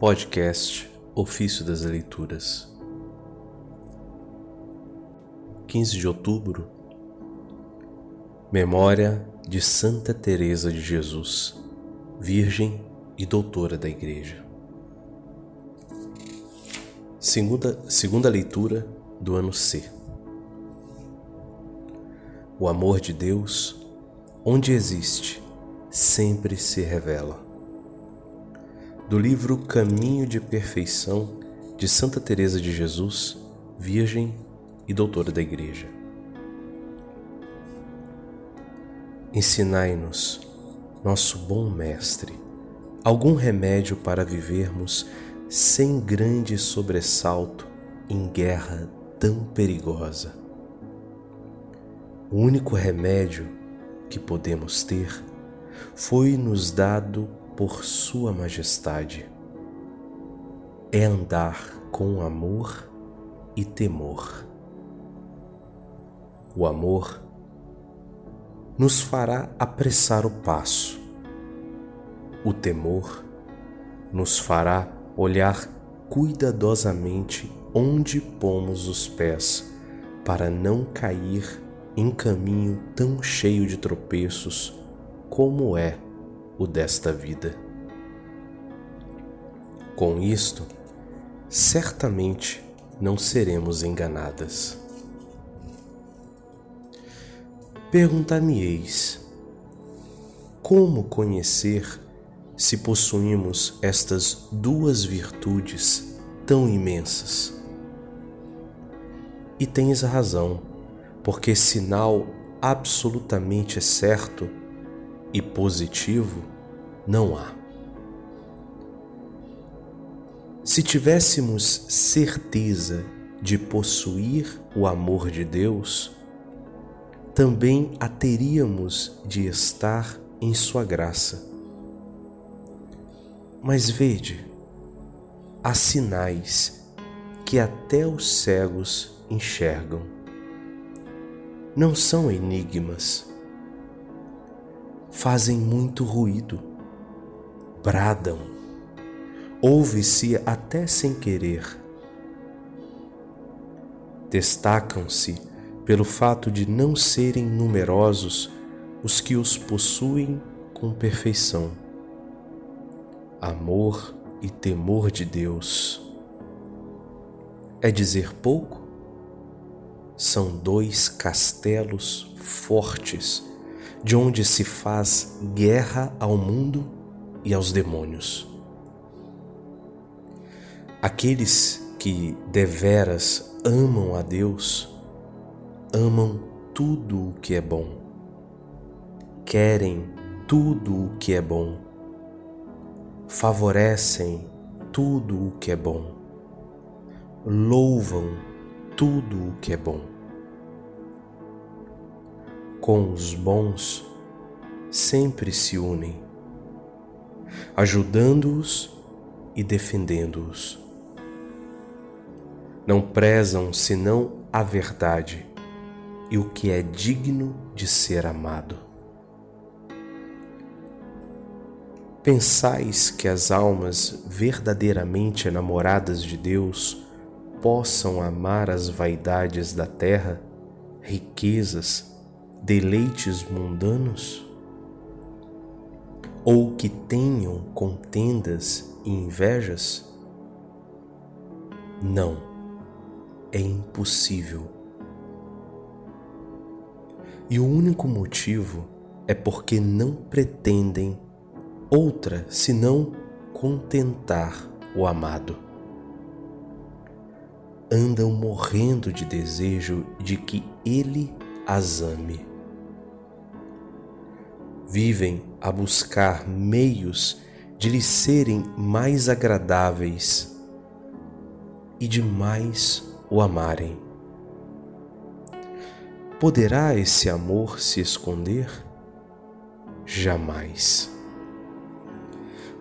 Podcast Ofício das Leituras 15 de outubro Memória de Santa Teresa de Jesus, Virgem e Doutora da Igreja. Segunda, segunda leitura do ano C. O amor de Deus, onde existe, sempre se revela. Do livro Caminho de Perfeição de Santa Teresa de Jesus, Virgem e Doutora da Igreja. Ensinai-nos, nosso bom Mestre, algum remédio para vivermos sem grande sobressalto em guerra tão perigosa. O único remédio que podemos ter foi-nos dado por Sua Majestade. É andar com amor e temor. O amor nos fará apressar o passo. O temor nos fará olhar cuidadosamente onde pomos os pés para não cair em caminho tão cheio de tropeços como é o desta vida. Com isto, certamente não seremos enganadas. Perguntar-me-eis: como conhecer se possuímos estas duas virtudes tão imensas? E tens razão porque sinal absolutamente certo e positivo não há. Se tivéssemos certeza de possuir o amor de Deus, também a teríamos de estar em Sua graça. Mas vede, há sinais que até os cegos enxergam não são enigmas. Fazem muito ruído, bradam, ouve-se até sem querer. Destacam-se pelo fato de não serem numerosos os que os possuem com perfeição. Amor e temor de Deus. É dizer pouco? são dois castelos fortes, de onde se faz guerra ao mundo e aos demônios. Aqueles que deveras amam a Deus, amam tudo o que é bom, querem tudo o que é bom, favorecem tudo o que é bom, louvam tudo o que é bom. Com os bons sempre se unem, ajudando-os e defendendo-os. Não prezam senão a verdade e o que é digno de ser amado. Pensais que as almas verdadeiramente enamoradas de Deus possam amar as vaidades da terra, riquezas, deleites mundanos? Ou que tenham contendas e invejas? Não, é impossível. E o único motivo é porque não pretendem outra senão contentar o amado andam morrendo de desejo de que Ele as ame. Vivem a buscar meios de lhe serem mais agradáveis e de mais o amarem. Poderá esse amor se esconder? Jamais.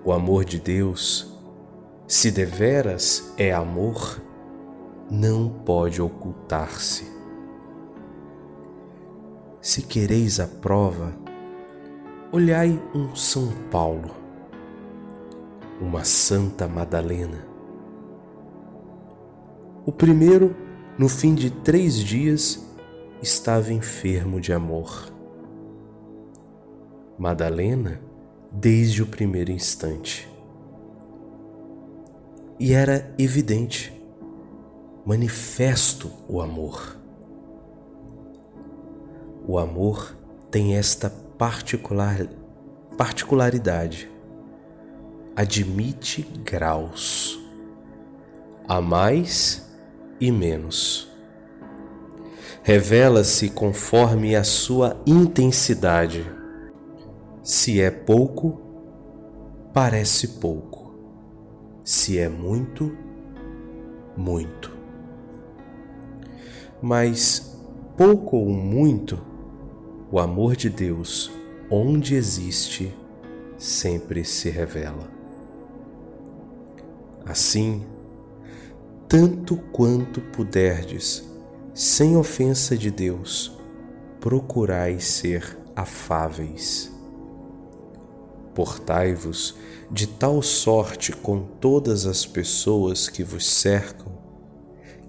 O amor de Deus, se deveras é amor, não pode ocultar-se. Se quereis a prova, olhai um São Paulo. uma Santa Madalena. O primeiro, no fim de três dias, estava enfermo de amor. Madalena, desde o primeiro instante. E era evidente, manifesto o amor. O amor tem esta particular, particularidade. Admite graus, a mais e menos. Revela-se conforme a sua intensidade. Se é pouco, parece pouco. Se é muito, muito. Mas pouco ou muito, o amor de Deus, onde existe, sempre se revela. Assim, tanto quanto puderdes, sem ofensa de Deus, procurai ser afáveis. Portai-vos de tal sorte com todas as pessoas que vos cercam,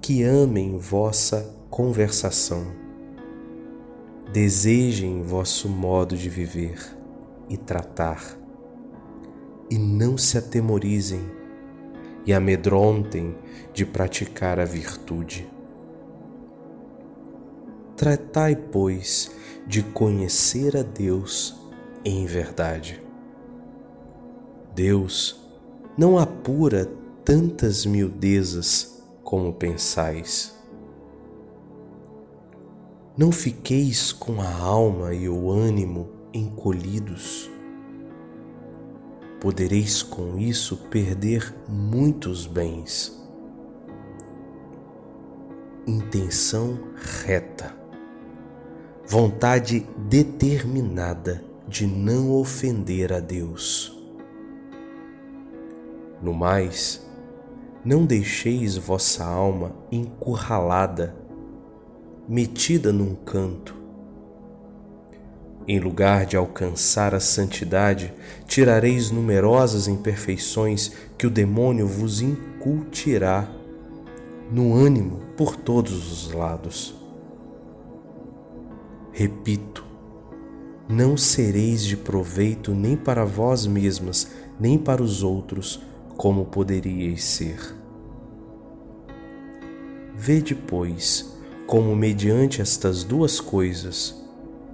que amem vossa conversação Desejem vosso modo de viver e tratar, e não se atemorizem e amedrontem de praticar a virtude. Tratai, pois, de conhecer a Deus em verdade. Deus não apura tantas miudezas como pensais não fiqueis com a alma e o ânimo encolhidos. Podereis com isso perder muitos bens. Intenção reta, vontade determinada de não ofender a Deus. No mais, não deixeis vossa alma encurralada metida num canto. Em lugar de alcançar a santidade, tirareis numerosas imperfeições que o demônio vos incutirá no ânimo por todos os lados. Repito, não sereis de proveito nem para vós mesmas, nem para os outros, como poderíeis ser. Vede, pois, como mediante estas duas coisas,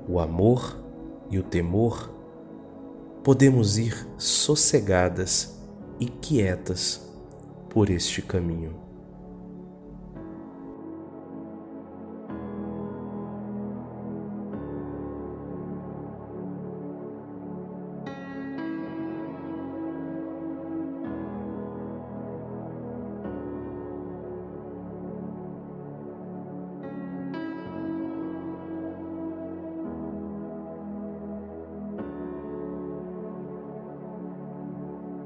o amor e o temor, podemos ir sossegadas e quietas por este caminho.